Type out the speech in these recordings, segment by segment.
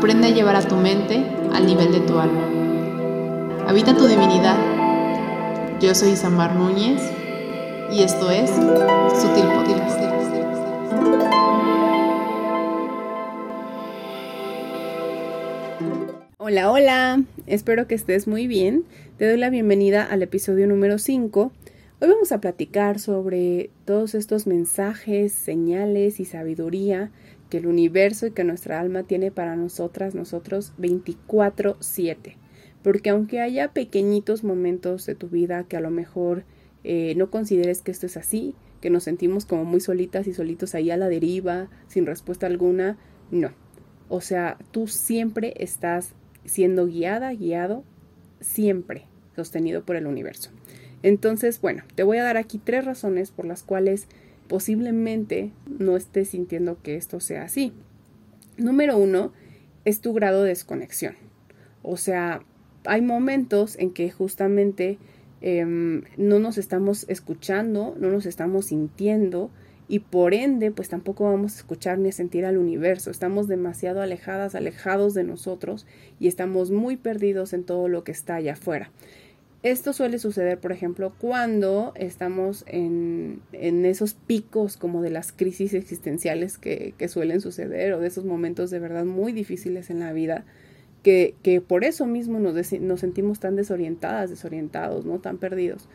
Aprende a llevar a tu mente al nivel de tu alma. Habita tu divinidad. Yo soy Isamar Núñez y esto es Sutil Podcast. Hola, hola, espero que estés muy bien. Te doy la bienvenida al episodio número 5. Hoy vamos a platicar sobre todos estos mensajes, señales y sabiduría que el universo y que nuestra alma tiene para nosotras, nosotros 24/7. Porque aunque haya pequeñitos momentos de tu vida que a lo mejor eh, no consideres que esto es así, que nos sentimos como muy solitas y solitos ahí a la deriva, sin respuesta alguna, no. O sea, tú siempre estás siendo guiada, guiado, siempre sostenido por el universo. Entonces, bueno, te voy a dar aquí tres razones por las cuales posiblemente no estés sintiendo que esto sea así. Número uno es tu grado de desconexión. O sea, hay momentos en que justamente em, no nos estamos escuchando, no nos estamos sintiendo y por ende pues tampoco vamos a escuchar ni a sentir al universo. Estamos demasiado alejadas, alejados de nosotros y estamos muy perdidos en todo lo que está allá afuera. Esto suele suceder, por ejemplo, cuando estamos en, esos picos como de las crisis existenciales que, suelen suceder o de esos momentos de verdad muy difíciles en la vida, que, por eso mismo nos, nos, sentimos tan desorientadas, desorientados, ¿no? Tan perdidos,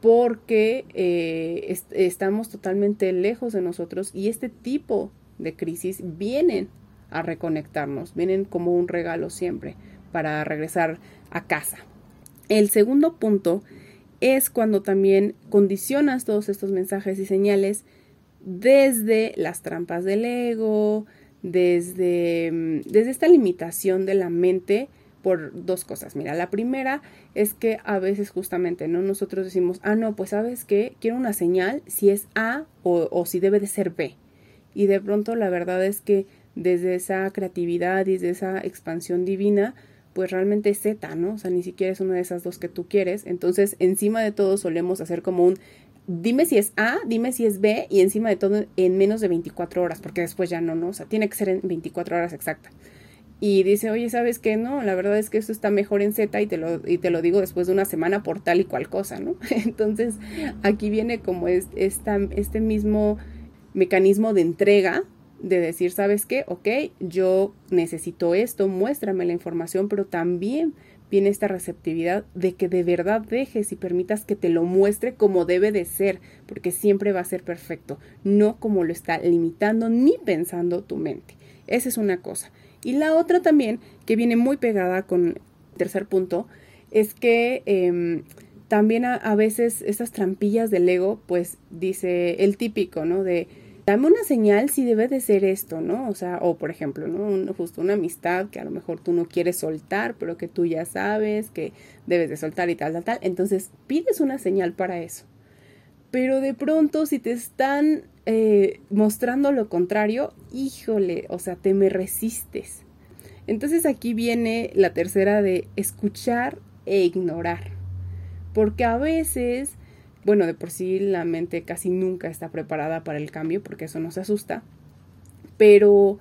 porque eh, estamos totalmente lejos de nosotros y este tipo de crisis vienen a reconectarnos, vienen como un regalo siempre para regresar a casa, el segundo punto es cuando también condicionas todos estos mensajes y señales desde las trampas del ego, desde, mm, desde esta limitación de la mente por dos cosas. Mira, la primera es que a veces justamente, ¿no? Nosotros decimos, ah, no, pues sabes que quiero una señal si es A o, o si debe de ser B. Y de pronto la verdad es que desde esa creatividad y desde esa expansión divina, pues realmente es Z, ¿no? O sea, ni siquiera es una de esas dos que tú quieres. Entonces, encima de todo solemos hacer como un, dime si es A, dime si es B y encima de todo en menos de 24 horas, porque después ya no, ¿no? O sea, tiene que ser en 24 horas exacta. Y dice, oye, ¿sabes qué? No, la verdad es que esto está mejor en Z y te lo, y te lo digo después de una semana por tal y cual cosa, ¿no? Entonces, aquí viene como es, esta, este mismo mecanismo de entrega de decir, ¿sabes qué? Ok, yo necesito esto, muéstrame la información, pero también viene esta receptividad de que de verdad dejes y permitas que te lo muestre como debe de ser, porque siempre va a ser perfecto, no como lo está limitando ni pensando tu mente. Esa es una cosa. Y la otra también, que viene muy pegada con el tercer punto, es que em, también a, a veces esas trampillas del ego, pues dice el típico, ¿no? De dame una señal si debe de ser esto, ¿no? O sea, o por ejemplo, ¿no? justo una amistad que a lo mejor tú no quieres soltar, pero que tú ya sabes que debes de soltar y tal, tal, tal. Entonces pides una señal para eso. Pero de pronto, si te están eh, mostrando lo contrario, híjole, o sea, te me resistes. Entonces aquí viene la tercera de escuchar e ignorar. Porque a veces bueno, de por sí la mente casi nunca está preparada para el cambio porque eso nos asusta, pero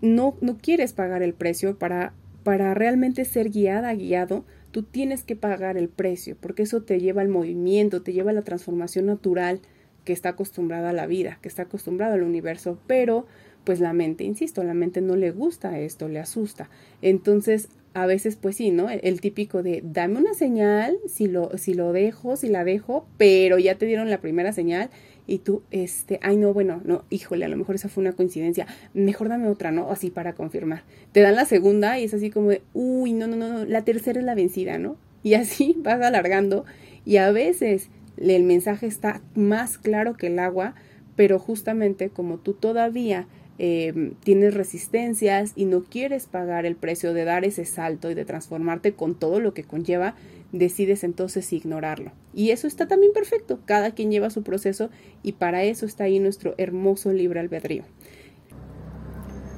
no, no quieres pagar el precio para, para realmente ser guiada, guiado, tú tienes que pagar el precio porque eso te lleva al movimiento, te lleva a la transformación natural que está acostumbrada a la vida, que está acostumbrada al universo, pero pues la mente, insisto, la mente no le gusta esto, le asusta. Entonces a veces pues sí, ¿no? El, típico de dame una señal si lo, si lo dejo, si la dejo, pero ya te dieron la primera señal y tú, este, ay no, bueno, no, híjole, a lo mejor esa fue una coincidencia, mejor dame otra, ¿no? Así para confirmar. Te dan la segunda y es así como de, uy, no, no, no, no, la tercera es la vencida, ¿no? Y así vas alargando y a veces el mensaje está más claro que el agua, pero justamente como tú todavía Em, tienes resistencias y no quieres pagar el precio de dar ese salto y de transformarte con todo lo que conlleva, decides entonces ignorarlo. Y eso está también perfecto, cada quien lleva su proceso y para eso está ahí nuestro hermoso libre albedrío.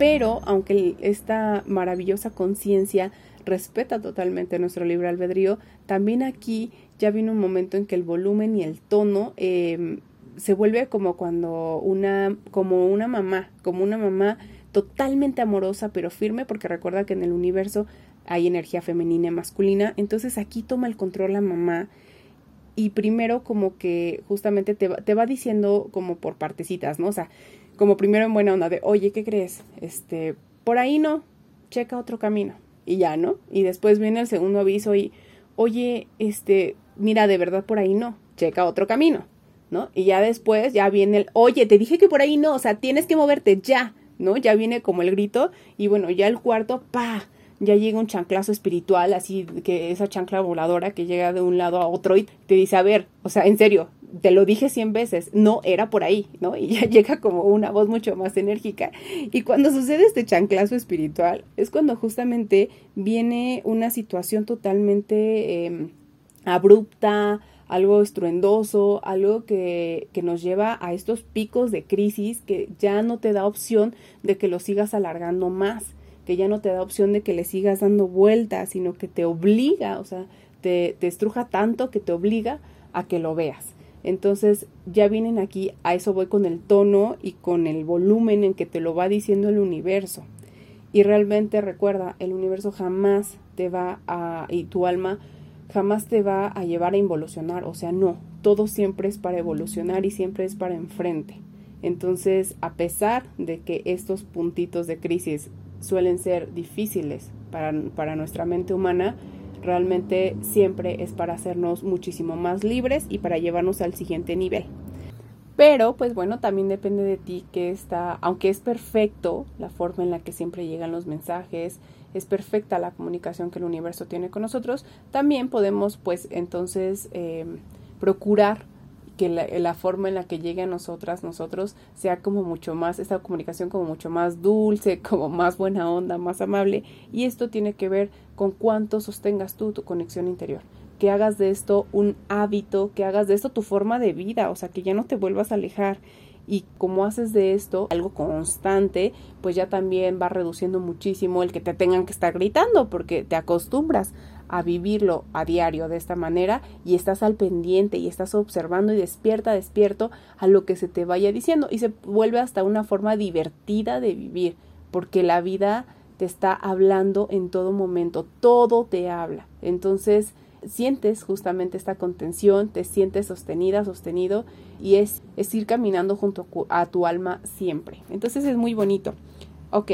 Pero aunque esta maravillosa conciencia respeta totalmente nuestro libre albedrío, también aquí ya vino un momento en que el volumen y el tono em, se vuelve como cuando una, como una mamá, como una mamá totalmente amorosa pero firme porque recuerda que en el universo hay energía femenina y masculina, entonces aquí toma el control la mamá y primero como que justamente te va, te va diciendo como por partecitas, ¿no? O sea, como primero en buena onda de, oye, ¿qué crees? Este, por ahí no, checa otro camino y ya, ¿no? Y después viene el segundo aviso y, oye, este, mira, de verdad por ahí no, checa otro camino, ¿no? Y ya después ya viene el, oye, te dije que por ahí no, o sea, tienes que moverte ya, ¿no? Ya viene como el grito y bueno, ya el cuarto, pa, ya llega un chanclazo espiritual, así que esa chancla voladora que llega de un lado a otro y te dice, a ver, o sea, en serio, te lo dije cien veces, no era por ahí, ¿no? Y ya llega como una voz mucho más enérgica. Y cuando sucede este chanclazo espiritual, es cuando justamente viene una situación totalmente em, abrupta, algo estruendoso, algo que, que, nos lleva a estos picos de crisis que ya no te da opción de que lo sigas alargando más, que ya no te da opción de que le sigas dando vueltas, sino que te obliga, o sea, te, te estruja tanto que te obliga a que lo veas. Entonces ya vienen aquí, a eso voy con el tono y con el volumen en que te lo va diciendo el universo. Y realmente recuerda, el universo jamás te va a, y tu alma jamás te va a llevar a involucionar, o sea, no, todo siempre es para evolucionar y siempre es para enfrente. Entonces, a pesar de que estos puntitos de crisis suelen ser difíciles para, para nuestra mente humana, realmente siempre es para hacernos muchísimo más libres y para llevarnos al siguiente nivel. Pero, pues bueno, también depende de ti que está, aunque es perfecto la forma en la que siempre llegan los mensajes, es perfecta la comunicación que el universo tiene con nosotros, también podemos, pues entonces, eh, procurar que la, forma en la que llegue a nosotras, nosotros, sea como mucho más, esta comunicación como mucho más dulce, como más buena onda, más amable. Y esto tiene que ver con cuánto sostengas tú tu conexión interior. Que hagas de esto un hábito, que hagas de esto tu forma de vida, o sea, que ya no te vuelvas a alejar. Y como haces de esto algo constante, pues ya también va reduciendo muchísimo el que te tengan que estar gritando, porque te acostumbras a vivirlo a diario de esta manera y estás al pendiente y estás observando y despierta, despierto a lo que se te vaya diciendo y se vuelve hasta una forma divertida de vivir porque la vida te está hablando en todo momento, todo te habla. Entonces, sientes justamente esta contención, te sientes sostenida, sostenido y es, ir caminando junto a tu alma siempre. Entonces es muy bonito. Ok,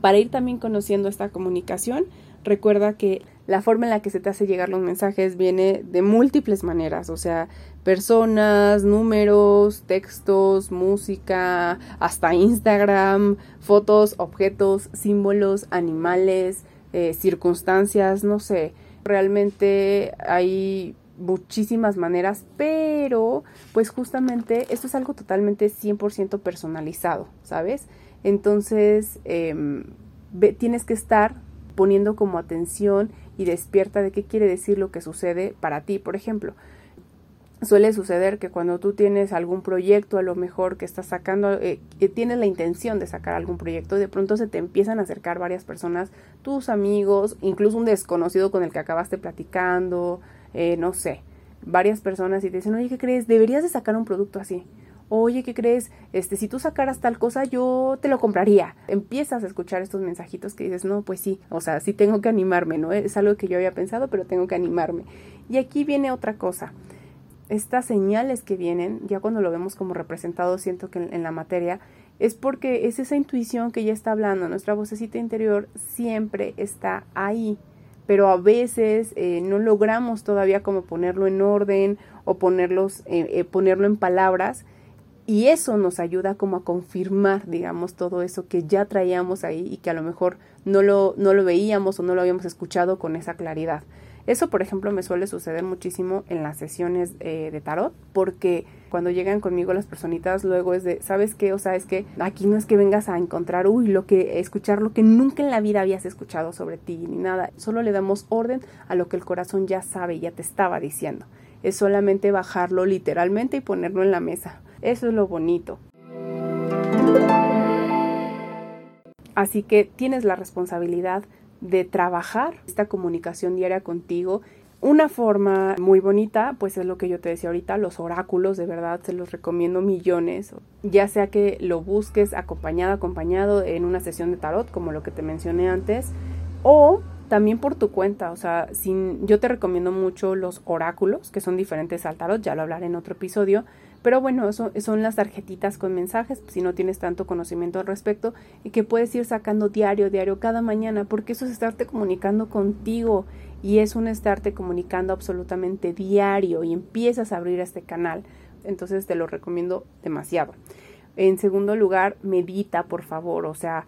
para ir también conociendo esta comunicación, recuerda que la forma en la que se te hace llegar los mensajes viene de múltiples maneras, o sea, personas, números, textos, música, hasta Instagram, fotos, objetos, símbolos, animales, eh, circunstancias, no sé, realmente hay muchísimas maneras, pero pues justamente esto es algo totalmente 100% personalizado, ¿sabes? Entonces, em, tienes que estar poniendo como atención y despierta de qué quiere decir lo que sucede para ti. Por ejemplo, suele suceder que cuando tú tienes algún proyecto, a lo mejor que estás sacando, eh, que tienes la intención de sacar algún proyecto, de pronto se te empiezan a acercar varias personas, tus amigos, incluso un desconocido con el que acabaste platicando, eh, no sé, varias personas y te dicen, oye, ¿qué crees? Deberías de sacar un producto así oye, ¿qué crees? Este, si tú sacaras tal cosa, yo te lo compraría. Empiezas a escuchar estos mensajitos que dices, no, pues sí, o sea, sí tengo que animarme, ¿no? Es algo que yo había pensado, pero tengo que animarme. Y aquí viene otra cosa. Estas señales que vienen, ya cuando lo vemos como representado, siento que en, la materia, es porque es esa intuición que ya está hablando, nuestra vocecita interior siempre está ahí, pero a veces eh, no logramos todavía como ponerlo en orden o ponerlos, eh, eh, ponerlo en palabras y eso nos ayuda como a confirmar, digamos, todo eso que ya traíamos ahí y que a lo mejor no lo, no lo veíamos o no lo habíamos escuchado con esa claridad. Eso, por ejemplo, me suele suceder muchísimo en las sesiones eh, de tarot, porque cuando llegan conmigo las personitas, luego es de, ¿sabes qué? O sea, es que aquí no es que vengas a encontrar, uy, lo que, escuchar lo que nunca en la vida habías escuchado sobre ti, ni nada. Solo le damos orden a lo que el corazón ya sabe, ya te estaba diciendo. Es solamente bajarlo literalmente y ponerlo en la mesa. Eso es lo bonito. Así que tienes la responsabilidad de trabajar esta comunicación diaria contigo. Una forma muy bonita, pues es lo que yo te decía ahorita, los oráculos, de verdad se los recomiendo millones, ya sea que lo busques acompañado, acompañado en una sesión de tarot, como lo que te mencioné antes, o también por tu cuenta, o sea, sin, yo te recomiendo mucho los oráculos, que son diferentes al tarot, ya lo hablaré en otro episodio, pero bueno, eso son las tarjetitas con mensajes, si no tienes tanto conocimiento al respecto, y que puedes ir sacando diario, diario, cada mañana, porque eso es estarte comunicando contigo y es un estarte comunicando absolutamente diario y empiezas a abrir este canal. Entonces te lo recomiendo demasiado. En segundo lugar, medita, por favor. O sea,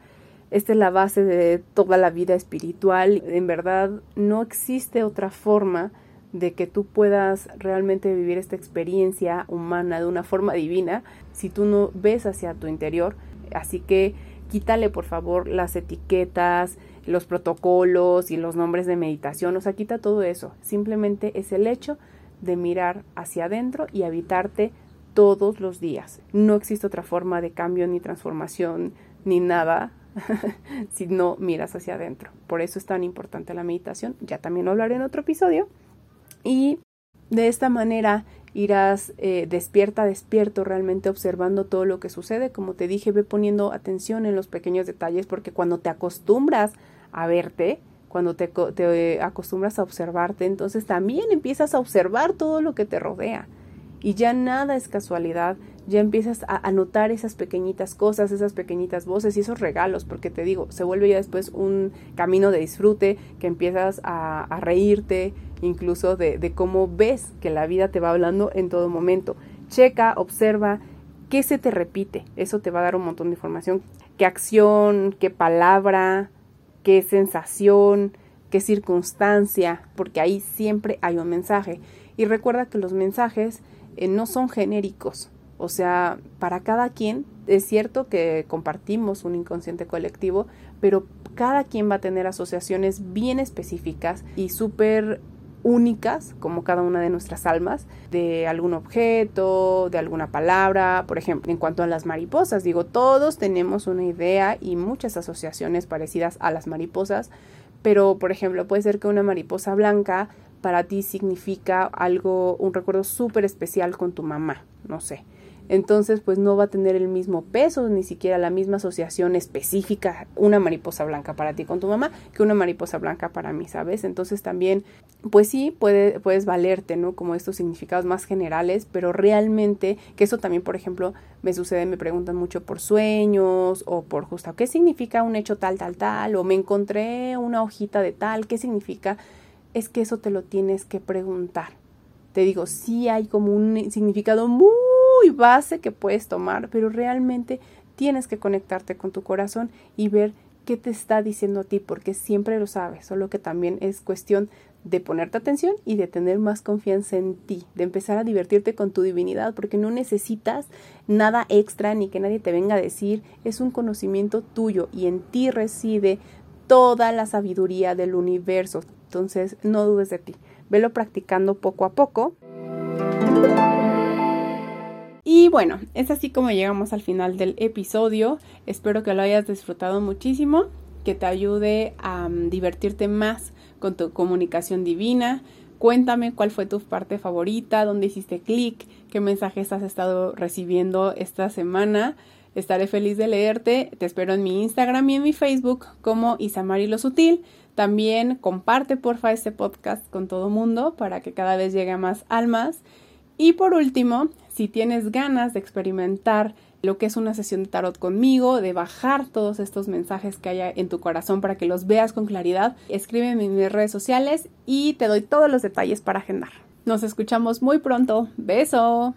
esta es la base de toda la vida espiritual. En verdad, no existe otra forma de que tú puedas realmente vivir esta experiencia humana de una forma divina si tú no ves hacia tu interior. Así que quítale por favor las etiquetas, los protocolos y los nombres de meditación, o sea, quita todo eso. Simplemente es el hecho de mirar hacia adentro y habitarte todos los días. No existe otra forma de cambio ni transformación ni nada si no miras hacia adentro. Por eso es tan importante la meditación. Ya también hablaré en otro episodio. Y de esta manera irás eh, despierta, despierto, realmente observando todo lo que sucede. Como te dije, ve poniendo atención en los pequeños detalles porque cuando te acostumbras a verte, cuando te, te acostumbras a observarte, entonces también empiezas a observar todo lo que te rodea. Y ya nada es casualidad, ya empiezas a, notar esas pequeñitas cosas, esas pequeñitas voces y esos regalos, porque te digo, se vuelve ya después un camino de disfrute, que empiezas a, reírte, incluso de, de, cómo ves que la vida te va hablando en todo momento. Checa, observa, qué se te repite, eso te va a dar un montón de información, qué acción, qué palabra, qué sensación, qué circunstancia, porque ahí siempre hay un mensaje. Y recuerda que los mensajes eh, no son genéricos, o sea, para cada quien es cierto que compartimos un inconsciente colectivo, pero cada quien va a tener asociaciones bien específicas y súper únicas, como cada una de nuestras almas, de algún objeto, de alguna palabra, por ejemplo, en cuanto a las mariposas, digo, todos tenemos una idea y muchas asociaciones parecidas a las mariposas, pero por ejemplo, puede ser que una mariposa blanca para ti significa algo, un recuerdo súper especial con tu mamá, no sé entonces pues no va a tener el mismo peso, ni siquiera la misma asociación específica, una mariposa blanca para ti con tu mamá, que una mariposa blanca para mí, ¿sabes? Entonces también, pues sí, puede, puedes valerte, ¿no? Como estos significados más generales, pero realmente, que eso también, por ejemplo, me sucede, me preguntan mucho por sueños o por justo, ¿qué significa un hecho tal, tal, tal? O me encontré una hojita de tal, ¿qué significa? Es que eso te lo tienes que preguntar. Te digo, sí hay como un significado muy base que puedes tomar, pero realmente tienes que conectarte con tu corazón y ver qué te está diciendo a ti, porque siempre lo sabes, solo que también es cuestión de ponerte atención y de tener más confianza en ti, de empezar a divertirte con tu divinidad, porque no necesitas nada extra ni que nadie te venga a decir, es un conocimiento tuyo y en ti reside toda la sabiduría del universo. Entonces, no dudes de ti, velo practicando poco a poco. Bueno, es así como llegamos al final del episodio. Espero que lo hayas disfrutado muchísimo, que te ayude a mm, divertirte más con tu comunicación divina. Cuéntame cuál fue tu parte favorita, dónde hiciste clic, qué mensajes has estado recibiendo esta semana. Estaré feliz de leerte. Te espero en mi Instagram y en mi Facebook como Isamari Lo Sutil. También comparte porfa este podcast con todo mundo para que cada vez llegue a más almas. Y por último, si tienes ganas de experimentar lo que es una sesión de tarot conmigo, de bajar todos estos mensajes que haya en tu corazón para que los veas con claridad, escríbeme en mis redes sociales y te doy todos los detalles para agendar. Nos escuchamos muy pronto. Beso.